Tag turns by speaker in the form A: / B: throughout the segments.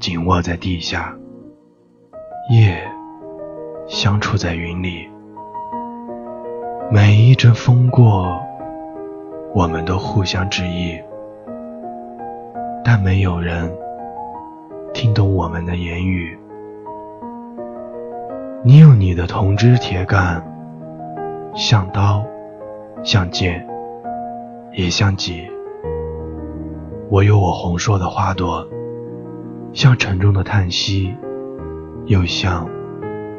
A: 紧握在地下。叶相触在云里，每一阵风过，我们都互相致意，但没有人听懂我们的言语。你有你的铜枝铁干，像刀，像剑，也像戟；我有我红硕的花朵，像沉重的叹息。又像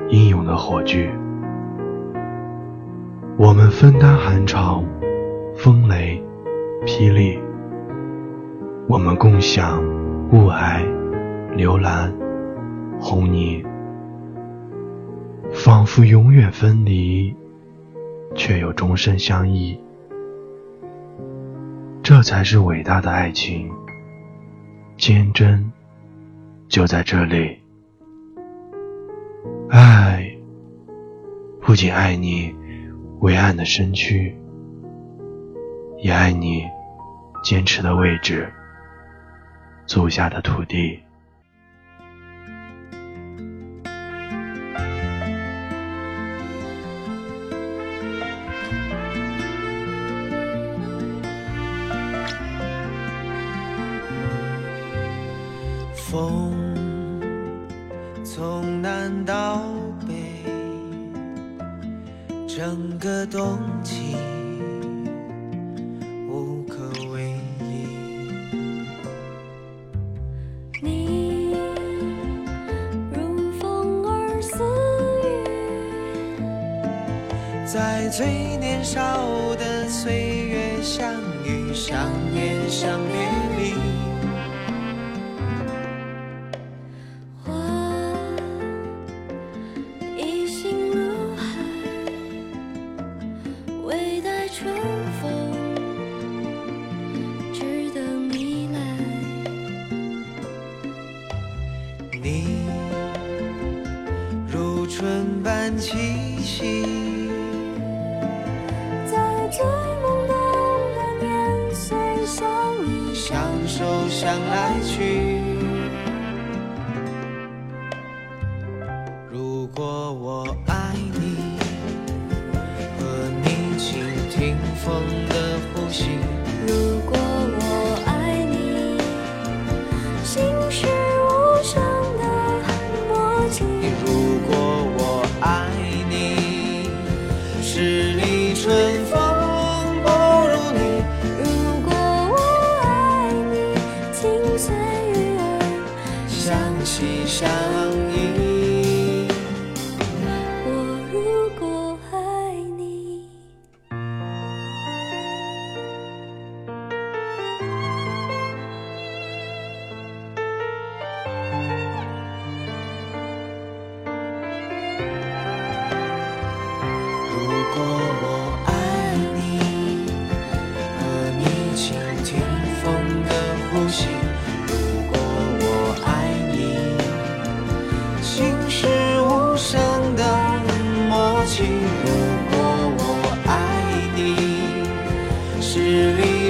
A: 英勇的火炬，我们分担寒潮、风雷、霹雳；我们共享雾霭、流岚、红泥，仿佛永远分离，却又终身相依。这才是伟大的爱情，坚贞就在这里。爱，不仅爱你伟岸的身躯，也爱你坚持的位置，足下的土地。
B: 风。从南到北，整个冬季无可为依。
C: 你如风儿似雨，
B: 在最年少的岁月相遇，相念，相别离。气息，
C: 在最懵懂的年岁相遇
B: 相守相来去。如果我爱你，和你倾听风的相惜相依。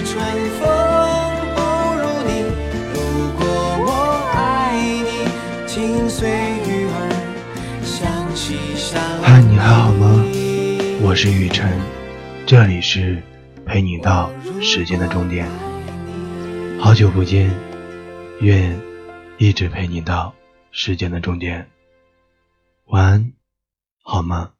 B: 春风不如你。如果我爱你，紧随鱼儿，相惜相依。
A: 嗨，你还好吗？我是雨辰，这里是陪你到时间的终点。好久不见。愿一直陪你到时间的终点。晚安，好吗？